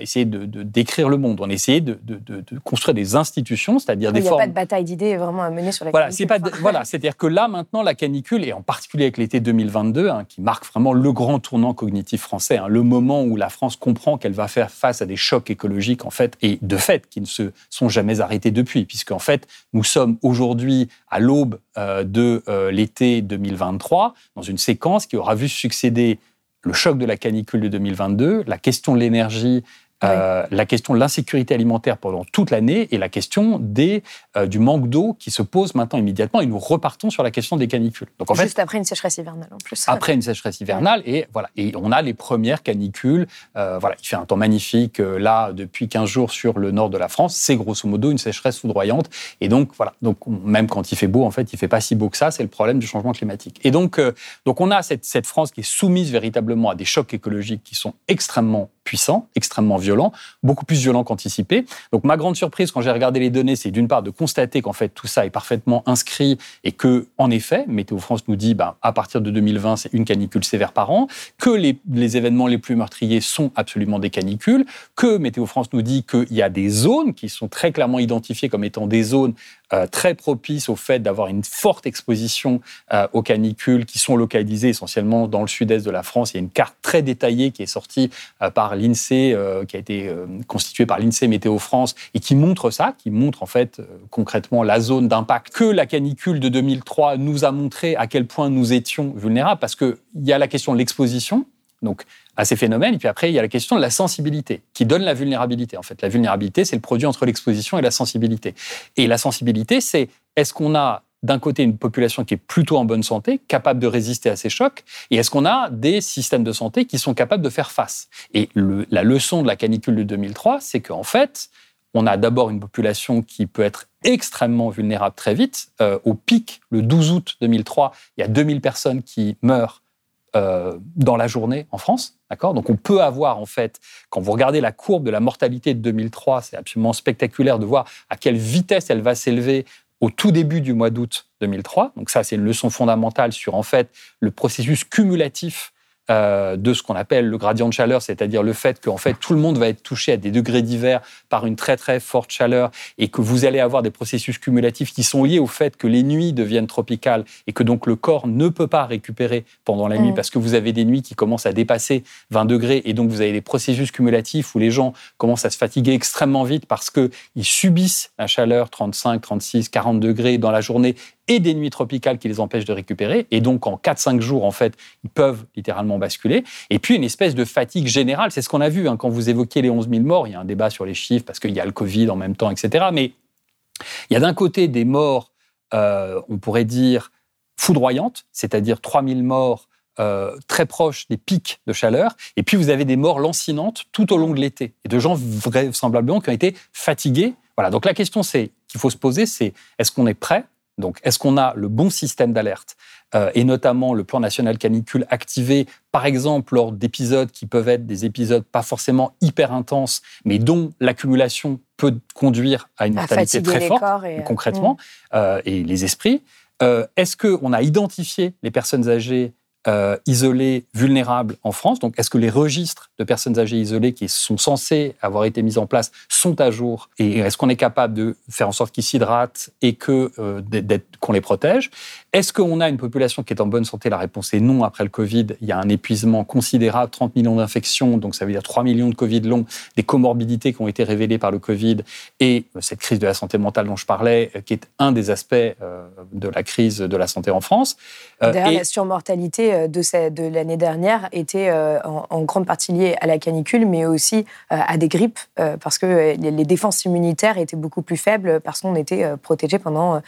essayer de, décrire le monde. On essaie de, de, de construire des institutions, c'est-à-dire des formes. Il n'y a pas de bataille d'idées vraiment à mener sur la voilà, c'est pas voilà, c'est-à-dire que là, maintenant, la canicule, et en particulier avec l'été 2022, hein, qui marque vraiment le grand tournant cognitif français, hein, le moment où la France comprend qu'elle va faire face à des chocs écologiques, en fait, et de fait, qui ne se sont jamais arrêtés depuis, puisque en fait, nous sommes aujourd'hui à l'aube euh, de euh, l'été 2023, dans une séquence qui aura vu succéder le choc de la canicule de 2022, la question de l'énergie euh, la question de l'insécurité alimentaire pendant toute l'année et la question des, euh, du manque d'eau qui se pose maintenant immédiatement et nous repartons sur la question des canicules. Donc, en Juste après une sécheresse hivernale en plus. Après une sécheresse hivernale et voilà et on a les premières canicules. Euh, voilà, il fait un temps magnifique là depuis 15 jours sur le nord de la France. C'est grosso modo une sécheresse foudroyante et donc voilà donc même quand il fait beau en fait il fait pas si beau que ça. C'est le problème du changement climatique. Et donc donc on a cette, cette France qui est soumise véritablement à des chocs écologiques qui sont extrêmement puissants, extrêmement violent, beaucoup plus violent qu'anticipé. Donc ma grande surprise quand j'ai regardé les données, c'est d'une part de constater qu'en fait tout ça est parfaitement inscrit et que en effet, Météo France nous dit ben, à partir de 2020 c'est une canicule sévère par an, que les, événements les plus meurtriers sont absolument des canicules, que Météo France nous dit qu'il y a des zones qui sont très clairement identifiées comme étant des zones euh, très propices au fait d'avoir une forte exposition euh, aux canicules qui sont localisées essentiellement dans le sud-est de la France. Il y a une carte très détaillée qui est sortie euh, par l'INSEE, qui a été constituée par l'INSEE Météo France et qui montre ça, qui montre en fait concrètement la zone d'impact que la canicule de 2003 nous a montré à quel point nous étions vulnérables parce qu'il y a la question de l'exposition donc à ces phénomènes. Et puis après, il y a la question de la sensibilité, qui donne la vulnérabilité. En fait, la vulnérabilité, c'est le produit entre l'exposition et la sensibilité. Et la sensibilité, c'est est-ce qu'on a d'un côté une population qui est plutôt en bonne santé, capable de résister à ces chocs, et est-ce qu'on a des systèmes de santé qui sont capables de faire face? Et la leçon de la canicule de 2003, c'est qu'en fait, on a d'abord une population qui peut être extrêmement vulnérable très vite. Euh, au pic, le 12 août 2003, il y a 2000 personnes qui meurent euh, dans la journée en France. D'accord? Donc on peut avoir, en fait, quand vous regardez la courbe de la mortalité de 2003, c'est absolument spectaculaire de voir à quelle vitesse elle va s'élever au tout début du mois d'août 2003. Donc ça, c'est une leçon fondamentale sur, en fait, le processus cumulatif euh, de ce qu'on appelle le gradient de chaleur, c'est-à-dire le fait qu'en fait tout le monde va être touché à des degrés divers par une très très forte chaleur et que vous allez avoir des processus cumulatifs qui sont liés au fait que les nuits deviennent tropicales et que donc le corps ne peut pas récupérer pendant la nuit mm. parce que vous avez des nuits qui commencent à dépasser 20 degrés et donc vous avez des processus cumulatifs où les gens commencent à se fatiguer extrêmement vite parce qu'ils subissent la chaleur 35, 36, 40 degrés dans la journée et des nuits tropicales qui les empêchent de récupérer. Et donc, en 4-5 jours, en fait, ils peuvent littéralement basculer. Et puis, une espèce de fatigue générale. C'est ce qu'on a vu hein, quand vous évoquiez les 11 000 morts. Il y a un débat sur les chiffres parce qu'il y a le Covid en même temps, etc. Mais il y a d'un côté des morts, euh, on pourrait dire, foudroyantes, c'est-à-dire 3 000 morts euh, très proches des pics de chaleur. Et puis, vous avez des morts lancinantes tout au long de l'été. Et de gens vraisemblablement qui ont été fatigués. Voilà. Donc, la question qu'il faut se poser, c'est est-ce qu'on est prêt donc, est-ce qu'on a le bon système d'alerte euh, et notamment le plan national canicule activé, par exemple, lors d'épisodes qui peuvent être des épisodes pas forcément hyper intenses, mais dont l'accumulation peut conduire à une mortalité très forte, concrètement, mm. euh, et les esprits. Euh, est-ce qu'on a identifié les personnes âgées euh, isolés vulnérables en France. Donc, est-ce que les registres de personnes âgées isolées qui sont censés avoir été mis en place sont à jour Et est-ce qu'on est capable de faire en sorte qu'ils s'hydratent et que euh, qu'on les protège? Est-ce qu'on a une population qui est en bonne santé? La réponse est non. Après le Covid, il y a un épuisement considérable, 30 millions d'infections, donc ça veut dire 3 millions de Covid longs, des comorbidités qui ont été révélées par le Covid et euh, cette crise de la santé mentale dont je parlais, qui est un des aspects de la crise de la santé en France. Derrière la surmortalité euh, de, de l'année dernière était euh, en, grande partie liée à la canicule, mais aussi euh, à des grippes, parce que les, défenses immunitaires étaient beaucoup plus faibles parce qu'on était protégé pendant.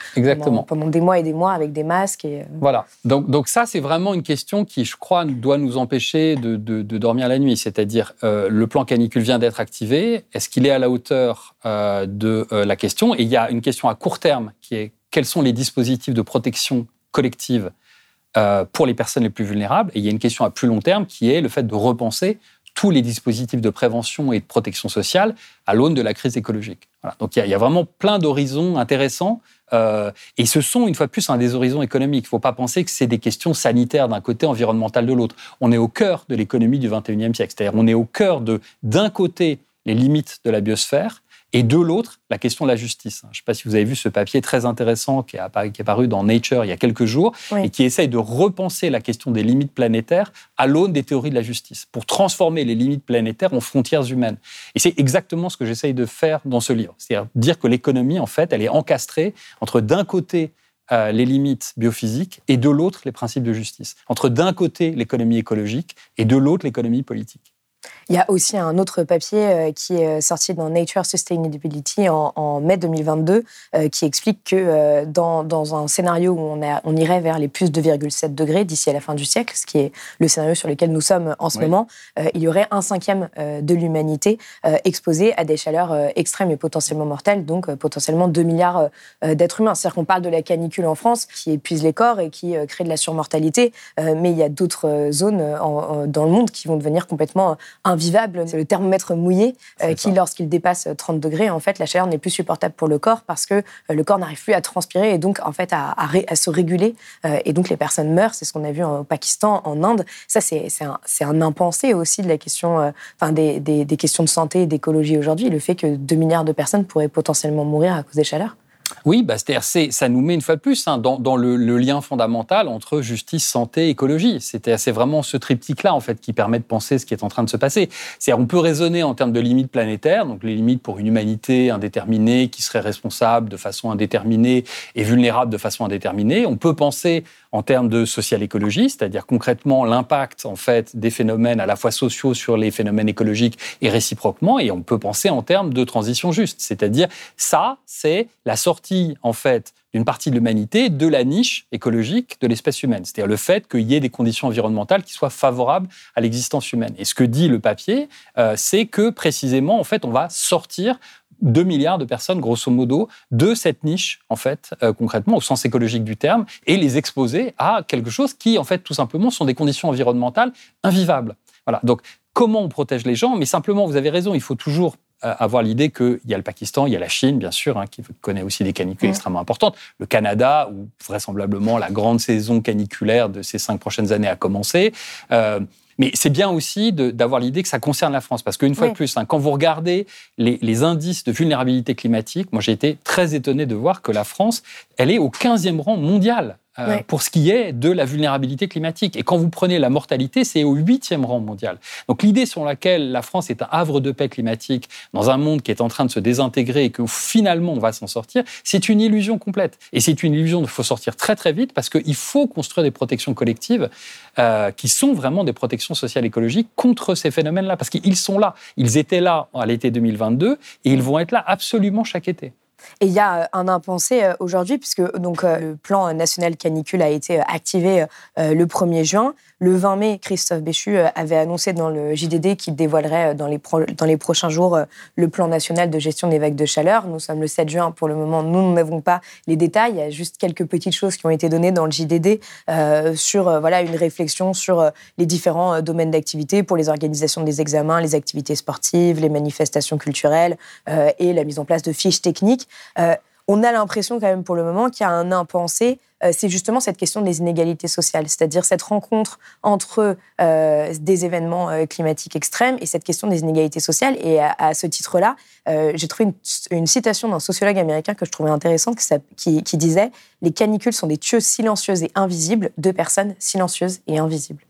Pendant, des mois et des mois avec des masques. Et, Voilà. Donc, donc ça, c'est vraiment une question qui, je crois, doit nous empêcher de, de dormir la nuit. C'est-à-dire, le plan canicule vient d'être activé. Est-ce qu'il est à la hauteur de la question? Et il y a une question à court terme qui est quels sont les dispositifs de protection collective euh, pour les personnes les plus vulnérables. Et il y a une question à plus long terme qui est le fait de repenser tous les dispositifs de prévention et de protection sociale à l'aune de la crise écologique. Donc il y, a, vraiment plein d'horizons intéressants. Euh, et ce sont, une fois de plus, un des horizons économiques. Il ne faut pas penser que c'est des questions sanitaires d'un côté, environnementales de l'autre. On est au cœur de l'économie du 21e siècle. C'est-à-dire on est au cœur de, d'un côté, les limites de la biosphère, et de l'autre, la question de la justice. Je ne sais pas si vous avez vu ce papier très intéressant qui est apparu, dans Nature il y a quelques jours et qui essaye de repenser la question des limites planétaires à l'aune des théories de la justice pour transformer les limites planétaires en frontières humaines. Et c'est exactement ce que j'essaye de faire dans ce livre. C'est-à-dire dire que l'économie, en fait, elle est encastrée entre d'un côté euh, les limites biophysiques et de l'autre les principes de justice. Entre d'un côté l'économie écologique et de l'autre l'économie politique. Il y a aussi un autre papier euh, qui est sorti dans Nature Sustainability en, mai 2022 euh, qui explique que euh, dans, dans, un scénario où on, on irait vers les plus 2,7 degrés d'ici à la fin du siècle, ce qui est le scénario sur lequel nous sommes en ce moment, il y aurait un cinquième de l'humanité exposée à des chaleurs extrêmes et potentiellement mortelles, donc potentiellement 2 milliards d'êtres humains. C'est-à-dire qu'on parle de la canicule en France qui épuise les corps et qui crée de la surmortalité, mais il y a d'autres zones dans le monde qui vont devenir complètement invivable. C'est le thermomètre mouillé euh, qui, lorsqu'il dépasse 30 degrés, en fait, la chaleur n'est plus supportable pour le corps parce que euh, le corps n'arrive plus à transpirer et donc, en fait, à, à, se réguler. Euh, et donc, les personnes meurent. C'est ce qu'on a vu au Pakistan, en Inde. Ça, c'est un, un, impensé aussi de la question, enfin, des, des, des questions de santé et d'écologie aujourd'hui. Le fait que 2 milliards de personnes pourraient potentiellement mourir à cause des chaleurs. Oui, bah, c'est-à-dire ça nous met une fois de plus hein, dans, le, lien fondamental entre justice, santé, écologie. C'est vraiment ce triptyque-là en fait qui permet de penser ce qui est en train de se passer. C'est on peut raisonner en termes de limites planétaires, donc les limites pour une humanité indéterminée qui serait responsable de façon indéterminée et vulnérable de façon indéterminée. On peut penser en termes de social écologie, c'est-à-dire concrètement l'impact en fait des phénomènes à la fois sociaux sur les phénomènes écologiques et réciproquement. Et on peut penser en termes de transition juste, c'est-à-dire ça, c'est la sortie en fait d'une partie de l'humanité de la niche écologique de l'espèce humaine. C'est-à-dire le fait qu'il y ait des conditions environnementales qui soient favorables à l'existence humaine. Et ce que dit le papier, euh, c'est que précisément, en fait, on va sortir 2 milliards de personnes, grosso modo, de cette niche, en fait, euh, concrètement, au sens écologique du terme, et les exposer à quelque chose qui, en fait, tout simplement, sont des conditions environnementales invivables. Voilà. Donc, comment on protège les gens? Mais simplement, vous avez raison, il faut toujours euh, avoir l'idée qu'il y a le Pakistan, il y a la Chine, bien sûr, hein, qui connaît aussi des canicules extrêmement importantes, le Canada, où vraisemblablement la grande saison caniculaire de ces cinq prochaines années a commencé. Euh, mais c'est bien aussi d'avoir l'idée que ça concerne la France. Parce qu'une fois de plus, hein, quand vous regardez les, les, indices de vulnérabilité climatique, moi j'ai été très étonné de voir que la France, elle est au 15e rang mondial euh, pour ce qui est de la vulnérabilité climatique. Et quand vous prenez la mortalité, c'est au huitième rang mondial. Donc l'idée sur laquelle la France est un havre de paix climatique dans un monde qui est en train de se désintégrer et que finalement on va s'en sortir, c'est une illusion complète. Et c'est une illusion il faut sortir très très vite parce qu'il faut construire des protections collectives euh, qui sont vraiment des protections sociales écologiques contre ces phénomènes-là. Parce qu'ils sont là. Ils étaient là à l'été 2022 et ils vont être là absolument chaque été. Et il y a euh, un impensé euh, aujourd'hui, puisque donc, euh, le plan national canicule a été activé le 1er juin. Le 20 mai, Christophe Béchu avait annoncé dans le JDD qu'il dévoilerait dans les, dans les prochains jours le plan national de gestion des vagues de chaleur. Nous sommes le 7 juin. Pour le moment, nous n'avons pas les détails. Il y a juste quelques petites choses qui ont été données dans le JDD sur voilà, une réflexion sur les différents domaines d'activité pour les organisations des examens, les activités sportives, les manifestations culturelles et la mise en place de fiches techniques. Euh, on a l'impression quand même pour le moment qu'il y a un impensé, euh, c'est justement cette question des inégalités sociales, c'est-à-dire cette rencontre entre euh, des événements climatiques extrêmes et cette question des inégalités sociales. Et à, ce titre-là, j'ai trouvé une, citation d'un sociologue américain que je trouvais intéressante qui, disait Les canicules sont des tueuses silencieuses et invisibles de personnes silencieuses et invisibles.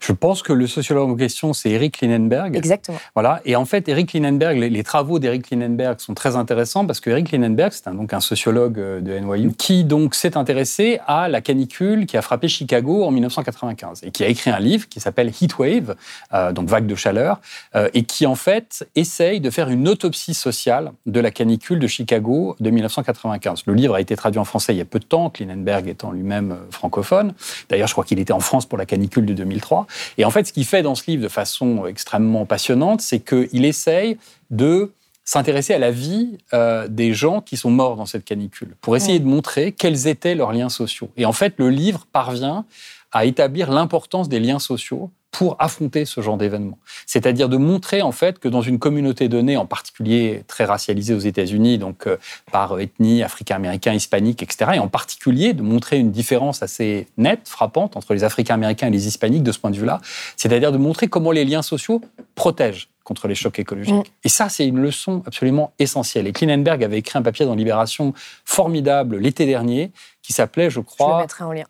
Je pense que le sociologue en question, c'est Eric Linenberg. Exactement. Voilà. Et en fait, Eric Linenberg, les, travaux d'Eric Linenberg sont très intéressants parce que Eric Linenberg, c'est un, donc un sociologue euh, de NYU qui donc s'est intéressé à la canicule qui a frappé Chicago en 1995 et qui a écrit un livre qui s'appelle Heatwave, euh, donc vague de chaleur, euh, et qui en fait essaye de faire une autopsie sociale de la canicule de Chicago de 1995. Le livre a été traduit en français il y a peu de temps, Linenberg étant lui-même francophone. D'ailleurs, je crois qu'il était en France pour la canicule de 2003. Et en fait, ce qu'il fait dans ce livre de façon extrêmement passionnante, c'est qu'il essaye de s'intéresser à la vie euh, des gens qui sont morts dans cette canicule, pour essayer de montrer quels étaient leurs liens sociaux. Et en fait, le livre parvient à établir l'importance des liens sociaux pour affronter ce genre d'événement. C'est-à-dire de montrer en fait que dans une communauté donnée, en particulier très racialisée aux États-Unis, donc euh, par ethnie, africain-américain, hispanique, etc., et en particulier de montrer une différence assez nette, frappante entre les Africains-américains et les hispaniques de ce point de vue-là, c'est-à-dire de montrer comment les liens sociaux protègent contre les chocs écologiques. Mm. Et ça, c'est une leçon absolument essentielle. Et Klinenberg avait écrit un papier dans Libération formidable l'été dernier qui s'appelait, je crois. Je mettrai en lien.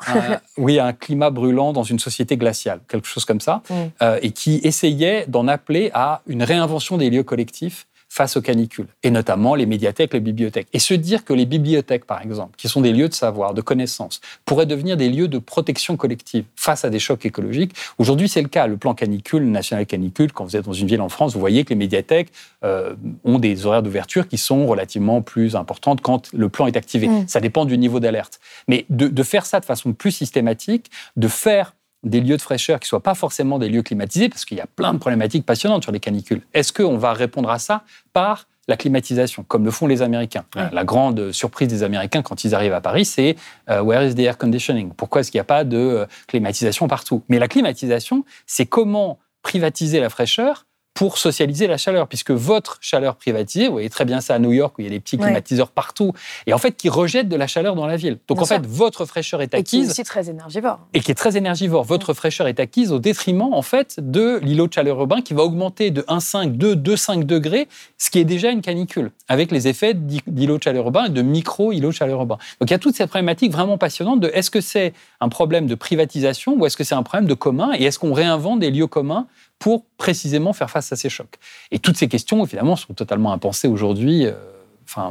oui, un climat brûlant dans une société glaciale, quelque chose comme ça, mm. euh, et qui essayait d'en appeler à une réinvention des lieux collectifs face aux canicules, et notamment les médiathèques, les bibliothèques. Et se dire que les bibliothèques, par exemple, qui sont des lieux de savoir, de connaissance, pourraient devenir des lieux de protection collective face à des chocs écologiques. Aujourd'hui, c'est le cas. Le plan canicule, le national canicule, quand vous êtes dans une ville en France, vous voyez que les médiathèques euh, ont des horaires d'ouverture qui sont relativement plus importantes quand le plan est activé. Mm. Ça dépend du niveau d'alerte. Mais de, de faire ça de façon plus systématique, de faire des lieux de fraîcheur qui ne soient pas forcément des lieux climatisés, parce qu'il y a plein de problématiques passionnantes sur les canicules. Est-ce qu'on va répondre à ça par la climatisation, comme le font les Américains? La grande surprise des Américains quand ils arrivent à Paris, c'est euh, Where is the air conditioning? Pourquoi est-ce qu'il n'y a pas de euh, climatisation partout? Mais la climatisation, c'est comment privatiser la fraîcheur pour socialiser la chaleur, puisque votre chaleur privatisée, vous voyez très bien ça à New York où il y a des petits climatiseurs partout, et en fait qui rejettent de la chaleur dans la ville. Donc en fait, votre fraîcheur est acquise. Et qui est aussi très énergivore. Et qui est très énergivore. Votre fraîcheur est acquise au détriment en fait de l'îlot de chaleur urbain qui va augmenter de 1,5, 2, 2,5 degrés, ce qui est déjà une canicule, avec les effets d'îlot de chaleur urbain et de micro-îlot de chaleur urbain. Donc il y a toute cette problématique vraiment passionnante de est-ce que c'est un problème de privatisation ou est-ce que c'est un problème de commun et est-ce qu'on réinvente des lieux communs pour précisément faire face à ces. Et toutes ces questions, évidemment, sont totalement impensées aujourd'hui. Euh,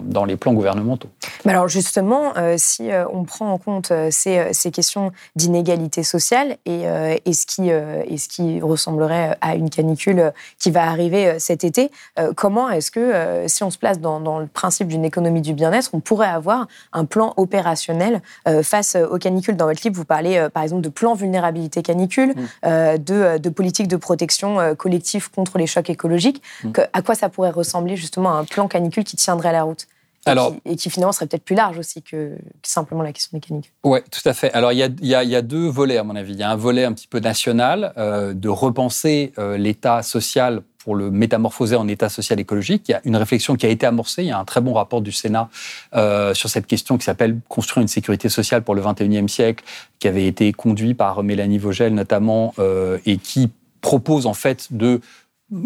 dans les plans gouvernementaux. Mais alors justement, euh, si euh, on prend en compte euh, ces, ces, questions d'inégalité sociale et, et, ce qui, et ce qui ressemblerait à une canicule qui va arriver cet été, comment est-ce que, si on se place dans, dans le principe d'une économie du bien-être, on pourrait avoir un plan opérationnel face aux canicules? Dans votre livre, vous parlez par exemple de plan vulnérabilité canicule, mmh. de, de politique de protection collective contre les chocs écologiques. Mmh. Que, à quoi ça pourrait ressembler justement un plan canicule qui tiendrait la route? Et, qui, et qui finalement serait peut-être plus large aussi que, simplement la question des canicules. Oui, tout à fait. Alors il y, a, il, y a, deux volets à mon avis. Il y a un volet un petit peu national euh, de repenser euh, l'État social pour le métamorphoser en État social écologique. Il y a une réflexion qui a été amorcée. Il y a un très bon rapport du Sénat euh, sur cette question qui s'appelle Construire une sécurité sociale pour le 21e siècle, qui avait été conduit par Mélanie Vogel notamment, euh, et qui propose en fait de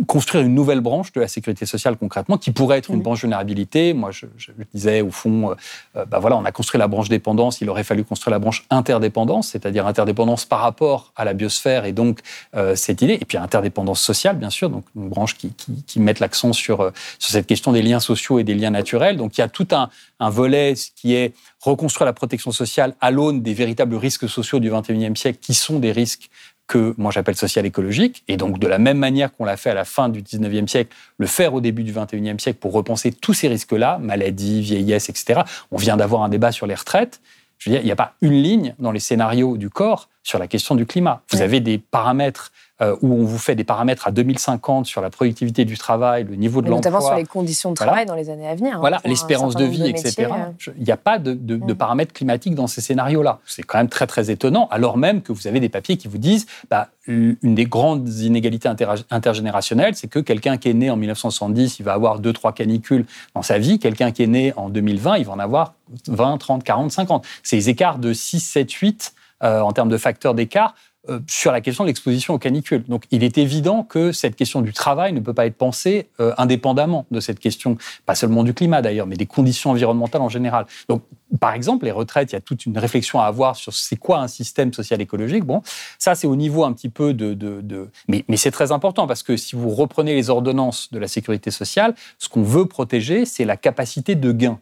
construire une nouvelle branche de la sécurité sociale concrètement, qui pourrait être une branche vulnérabilité. Moi, je, je disais au fond, euh, bah voilà, on a construit la branche dépendance, il aurait fallu construire la branche interdépendance, c'est-à-dire interdépendance par rapport à la biosphère et donc euh, cette idée, et puis interdépendance sociale, bien sûr, donc une branche qui, qui, qui mette l'accent sur, euh, sur cette question des liens sociaux et des liens naturels. Donc il y a tout un, un volet qui est reconstruire la protection sociale à l'aune des véritables risques sociaux du 21e siècle, qui sont des risques que moi j'appelle social écologique. Et donc, de la même manière qu'on l'a fait à la fin du 19e siècle, le faire au début du 21e siècle pour repenser tous ces risques-là, maladie, vieillesse, etc. On vient d'avoir un débat sur les retraites. Je veux dire, il n'y a pas une ligne dans les scénarios du corps sur la question du climat. Vous avez des paramètres euh, où on vous fait des paramètres à 2050 sur la productivité du travail, le niveau de l'emploi. Notamment sur les conditions de travail dans les années à venir. Hein, voilà, l'espérance de vie, etc. Euh. Il n'y a pas de, mm. paramètres climatiques dans ces scénarios-là. C'est quand même très, très étonnant, alors même que vous avez des papiers qui vous disent bah, une des grandes inégalités intergénérationnelles, c'est que quelqu'un qui est né en 1970, il va avoir 2-3 canicules dans sa vie. Quelqu'un qui est né en 2020, il va en avoir 20, 30, 40, 50. Ces écarts de 6, 7, 8 en termes de facteurs d'écart euh, sur la question de l'exposition aux canicules. Donc il est évident que cette question du travail ne peut pas être pensée euh, indépendamment de cette question, pas seulement du climat d'ailleurs, mais des conditions environnementales en général. Donc par exemple, les retraites, il y a toute une réflexion à avoir sur c'est quoi un système social écologique. Bon, ça c'est au niveau un petit peu de... de, de... Mais, mais c'est très important parce que si vous reprenez les ordonnances de la sécurité sociale, ce qu'on veut protéger, c'est la capacité de gain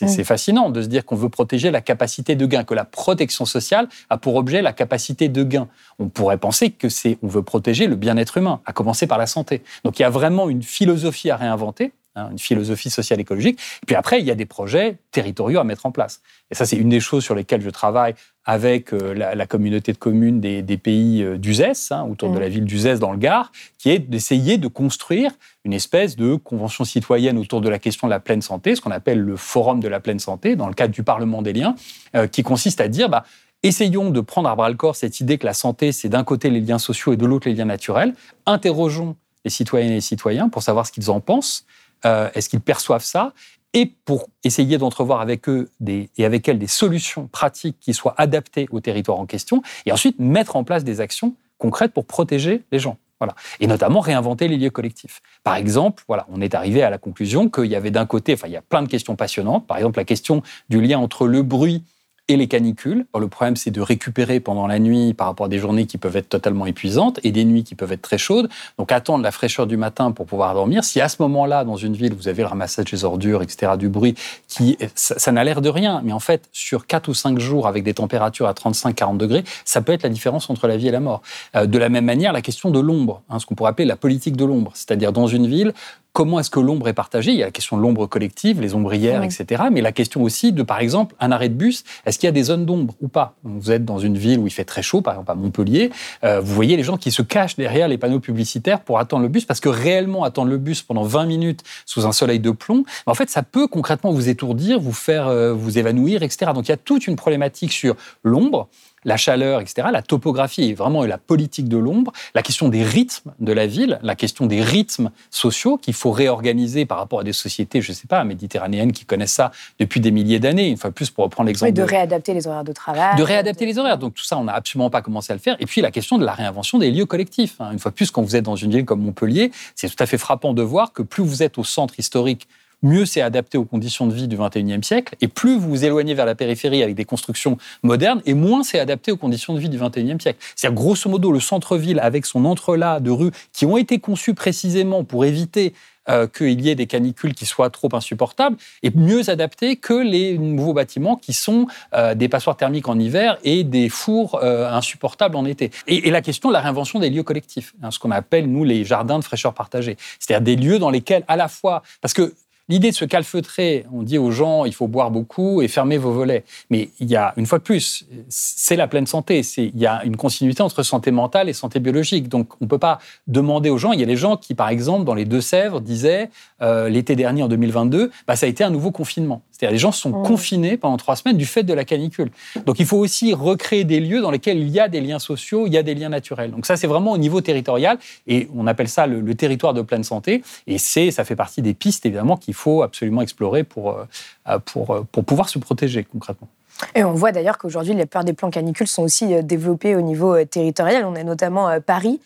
Mm. C'est fascinant de se dire qu'on veut protéger la capacité de gain, que la protection sociale a pour objet la capacité de gain. On pourrait penser que c'est on veut protéger le bien-être humain, à commencer par la santé. Donc il y a vraiment une philosophie à réinventer une philosophie sociale écologique. Et puis après, il y a des projets territoriaux à mettre en place. Et ça, c'est une des choses sur lesquelles je travaille avec euh, la, communauté de communes des, pays euh, d'Uzès, hein, autour de mmh. la ville d'Uzès dans le Gard, qui est d'essayer de construire une espèce de convention citoyenne autour de la question de la pleine santé, ce qu'on appelle le forum de la pleine santé, dans le cadre du Parlement des liens, euh, qui consiste à dire, bah, essayons de prendre à bras le corps cette idée que la santé, c'est d'un côté les liens sociaux et de l'autre les liens naturels. Interrogeons les citoyennes et les citoyens pour savoir ce qu'ils en pensent. Euh, est-ce qu'ils perçoivent ça et pour essayer d'entrevoir avec eux et avec elles des solutions pratiques qui soient adaptées au territoire en question, et ensuite mettre en place des actions concrètes pour protéger les gens. Voilà. Et notamment réinventer les lieux collectifs. Par exemple, voilà, on est arrivé à la conclusion qu'il y avait d'un côté, enfin, il y a plein de questions passionnantes. Par exemple, la question du lien entre le bruit et les canicules. le problème, c'est de récupérer pendant la nuit par rapport à des journées qui peuvent être totalement épuisantes et des nuits qui peuvent être très chaudes. Donc, attendre la fraîcheur du matin pour pouvoir dormir. Si à ce moment-là, dans une ville, vous avez le ramassage des ordures, etc., du bruit, qui, ça, n'a l'air de rien. Mais en fait, sur 4 ou 5 jours avec des températures à 35-40 degrés, ça peut être la différence entre la vie et la mort. Euh, de la même manière, la question de l'ombre, hein, ce qu'on pourrait appeler la politique de l'ombre. C'est-à-dire, dans une ville, comment est-ce que l'ombre est partagée? Il y a la question de l'ombre collective, les ombrières, etc. Mais la question aussi de, par exemple, un arrêt de bus, est-ce qu'il y a des zones d'ombre ou pas Vous êtes dans une ville où il fait très chaud, par exemple à Montpellier, euh, vous voyez les gens qui se cachent derrière les panneaux publicitaires pour attendre le bus, parce que réellement attendre le bus pendant 20 minutes sous un soleil de plomb, en fait, ça peut concrètement vous étourdir, vous faire euh, vous évanouir, etc. Donc il y a toute une problématique sur l'ombre la chaleur, etc., la topographie et vraiment la politique de l'ombre, la question des rythmes de la ville, la question des rythmes sociaux qu'il faut réorganiser par rapport à des sociétés, je ne sais pas, méditerranéennes qui connaissent ça depuis des milliers d'années, une fois plus pour reprendre l'exemple. de, réadapter les horaires de travail. De réadapter les horaires. Donc tout ça, on n'a absolument pas commencé à le faire. Et puis la question de la réinvention des lieux collectifs. Hein. Une fois plus, quand vous êtes dans une ville comme Montpellier, c'est tout à fait frappant de voir que plus vous êtes au centre historique mieux c'est adapté aux conditions de vie du 21e siècle, et plus vous vous éloignez vers la périphérie avec des constructions modernes, et moins c'est adapté aux conditions de vie du 21e siècle. C'est-à-dire, grosso modo, le centre-ville avec son entrelac de rues qui ont été conçues précisément pour éviter euh, qu'il y ait des canicules qui soient trop insupportables et mieux adaptés que les nouveaux bâtiments qui sont euh, des passoires thermiques en hiver et des fours euh, insupportables en été. Et, la question de la réinvention des lieux collectifs, hein, ce qu'on appelle, nous, les jardins de fraîcheur partagée. C'est-à-dire des lieux dans lesquels, à la fois, parce que L'idée de se calfeutrer, on dit aux gens, il faut boire beaucoup et fermer vos volets. Mais il y a, une fois de plus, c'est la pleine santé. Il y a une continuité entre santé mentale et santé biologique. Donc, on ne peut pas demander aux gens. Il y a des gens qui, par exemple, dans les Deux-Sèvres, disaient euh, l'été dernier, en 2022, bah, ça a été un nouveau confinement. C'est-à-dire les gens sont mmh. confinés pendant trois semaines du fait de la canicule. Donc, il faut aussi recréer des lieux dans lesquels il y a des liens sociaux, il y a des liens naturels. Donc, ça, c'est vraiment au niveau territorial. Et on appelle ça le, le territoire de pleine santé. Et c'est, ça fait partie des pistes, évidemment, qu'il faut absolument explorer pour, euh, pour, euh, pour pouvoir se protéger concrètement. Et on voit d'ailleurs qu'aujourd'hui, les peurs des plans canicules sont aussi euh, développées au niveau euh, territorial. On a notamment euh, Paris,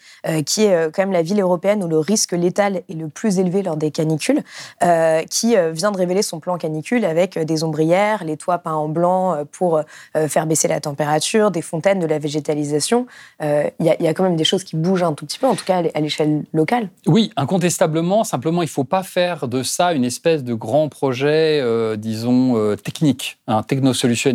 qui est quand même la ville européenne où le risque létal est le plus élevé lors des canicules, qui vient de révéler son plan canicule avec des ombrières, les toits peints en blanc pour faire baisser la température, des fontaines, de la végétalisation. Il y, a quand même des choses qui bougent un tout petit peu, en tout cas à l'échelle locale. Oui, incontestablement. Simplement, il ne faut pas faire de ça une espèce de grand projet, disons, technique, un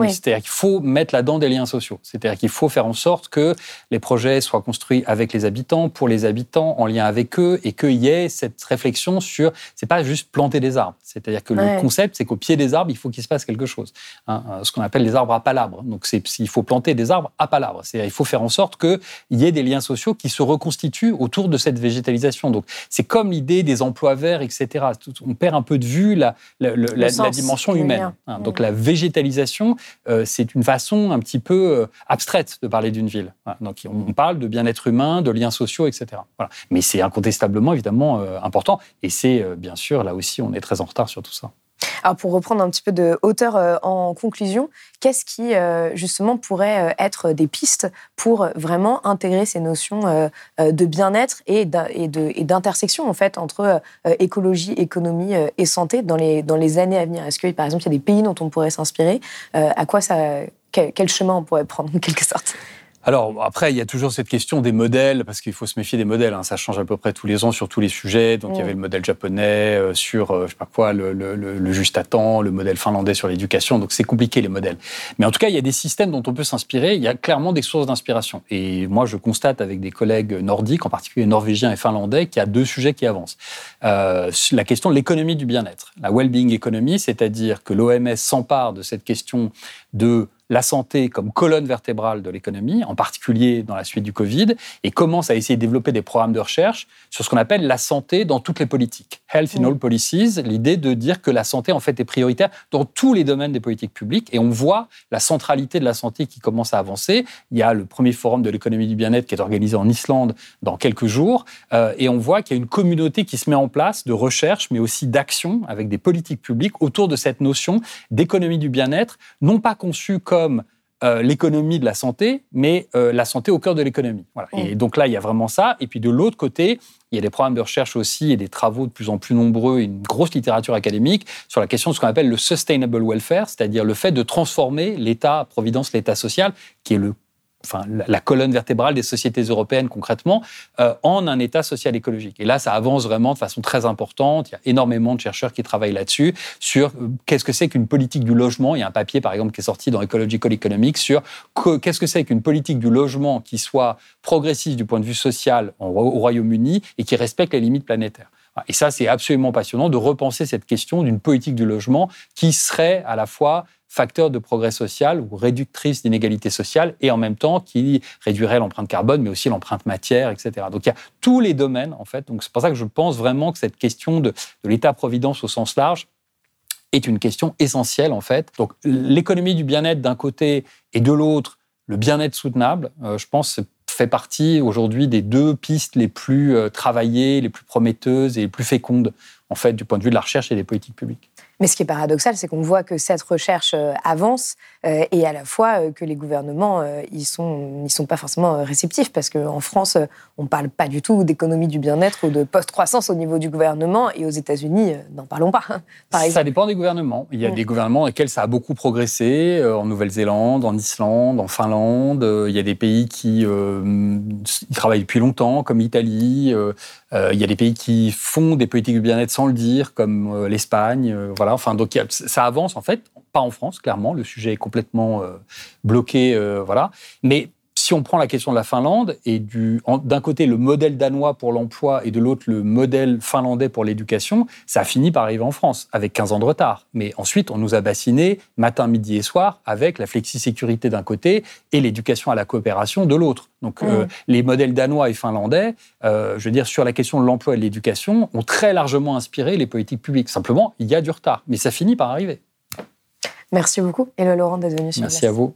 C'est-à-dire qu'il faut mettre là-dedans des liens sociaux. C'est-à-dire qu'il faut faire en sorte que les projets soient construits avec les habitants, pour les habitants, en lien avec eux, et qu'il y ait cette réflexion sur. C'est pas juste planter des arbres. C'est-à-dire que le concept, c'est qu'au pied des arbres, il faut qu'il se passe quelque chose. Hein, euh, ce qu'on appelle les arbres à palabres. Donc, il faut planter des arbres à palabres. C'est-à-dire il faut faire en sorte qu'il y ait des liens sociaux qui se reconstituent autour de cette végétalisation. Donc, c'est comme l'idée des emplois verts, etc. On perd un peu de vue la, la, la, dimension humaine. Hein. Donc, la végétalisation, c'est une façon un petit peu euh, abstraite de parler d'une ville. Donc on parle de bien-être humain, de liens sociaux, etc. Mais c'est incontestablement évidemment euh, important et c'est bien sûr là aussi on est très en retard sur tout ça. Alors pour reprendre un petit peu de hauteur euh, en conclusion, qu'est-ce qui euh, justement pourrait euh, être des pistes pour vraiment intégrer ces notions de bien-être et d'intersection en fait entre écologie, économie et santé dans les, années à venir? Est-ce que par exemple il y a des pays dont on pourrait s'inspirer? À quoi ça, quel chemin on pourrait prendre en quelque sorte? Alors après, il y a toujours cette question des modèles, parce qu'il faut se méfier des modèles. Hein. Ça change à peu près tous les ans sur tous les sujets. Donc il y avait le modèle japonais euh, sur, euh, je sais pas quoi, le, le, le, juste à temps, le modèle finlandais sur l'éducation. Donc c'est compliqué les modèles. Mais en tout cas, il y a des systèmes dont on peut s'inspirer. Il y a clairement des sources d'inspiration. Et moi, je constate avec des collègues nordiques, en particulier norvégiens et finlandais, qu'il y a deux sujets qui avancent. Euh, la question de l'économie du bien-être, la well-being economy, c'est-à-dire que l'OMS s'empare de cette question de la santé comme colonne vertébrale de l'économie, en particulier dans la suite du Covid, et commence à essayer de développer des programmes de recherche sur ce qu'on appelle la santé dans toutes les politiques. Health in all policies, l'idée de dire que la santé en fait est prioritaire dans tous les domaines des politiques publiques, et on voit la centralité de la santé qui commence à avancer. Il y a le premier forum de l'économie du bien-être qui est organisé en Islande dans quelques jours, euh, et on voit qu'il y a une communauté qui se met en place de recherche, mais aussi d'action avec des politiques publiques autour de cette notion d'économie du bien-être, non pas conçue comme comme euh, l'économie de la santé, mais euh, la santé au cœur de l'économie. Et donc là, il y a vraiment ça. Et puis de l'autre côté, il y a des programmes de recherche aussi et des travaux de plus en plus nombreux, et une grosse littérature académique sur la question de ce qu'on appelle le sustainable welfare, c'est-à-dire le fait de transformer l'État-providence, l'État social, qui est le enfin, la colonne vertébrale des sociétés européennes concrètement, euh, en un État social écologique. Et là, ça avance vraiment de façon très importante. Il y a énormément de chercheurs qui travaillent là-dessus, sur euh, qu'est-ce que c'est qu'une politique du logement. Il y a un papier, par exemple, qui est sorti dans Ecological Economics sur qu'est-ce que c'est qu'une politique du logement qui soit progressiste du point de vue social au Royaume-Uni et qui respecte les limites planétaires. Et ça, c'est absolument passionnant de repenser cette question d'une politique du logement qui serait à la fois facteur de progrès social ou réductrice d'inégalités sociales et en même temps qui réduirait l'empreinte carbone, mais aussi l'empreinte matière, etc. Donc il y a tous les domaines, en fait. Donc c'est pour ça que je pense vraiment que cette question de, l'État-providence au sens large est une question essentielle, en fait. Donc l'économie du bien-être d'un côté et de l'autre, le bien-être soutenable, euh, je pense, fait partie aujourd'hui des deux pistes les plus euh, travaillées, les plus prometteuses et les plus fécondes, en fait, du point de vue de la recherche et des politiques publiques. Mais ce qui est paradoxal, c'est qu'on voit que cette recherche euh, avance euh, et à la fois euh, que les gouvernements, ils sont, ils sont pas forcément réceptifs parce qu'en France, on parle pas du tout d'économie du bien-être ou de post-croissance au niveau du gouvernement et aux États-Unis, n'en parlons pas. Par. Ça dépend des gouvernements. Il y a mm. des gouvernements dans lesquels ça a beaucoup progressé, en Nouvelle-Zélande, en Islande, en Finlande. Il y a des pays qui travaillent depuis longtemps, comme l'Italie. Il y a des pays qui font des politiques du bien-être sans le dire, comme l'Espagne. voilà. Enfin, donc ça avance en fait, pas en France, clairement. Le sujet est complètement euh, bloqué, euh, voilà. Mais si on prend la question de la Finlande et d'un côté le modèle danois pour l'emploi et de l'autre le modèle finlandais pour l'éducation, ça a fini par arriver en France avec 15 ans de retard. Mais ensuite, on nous a bassinés matin, midi et soir avec la flexi-sécurité d'un côté et l'éducation à la coopération de l'autre. Donc euh, les modèles danois et finlandais, euh, je veux dire, sur la question de l'emploi et de l'éducation, ont très largement inspiré les politiques publiques. Simplement, il y a du retard, mais ça finit par arriver. Merci beaucoup, Hello Laurent, d'être venu sur Merci à vous.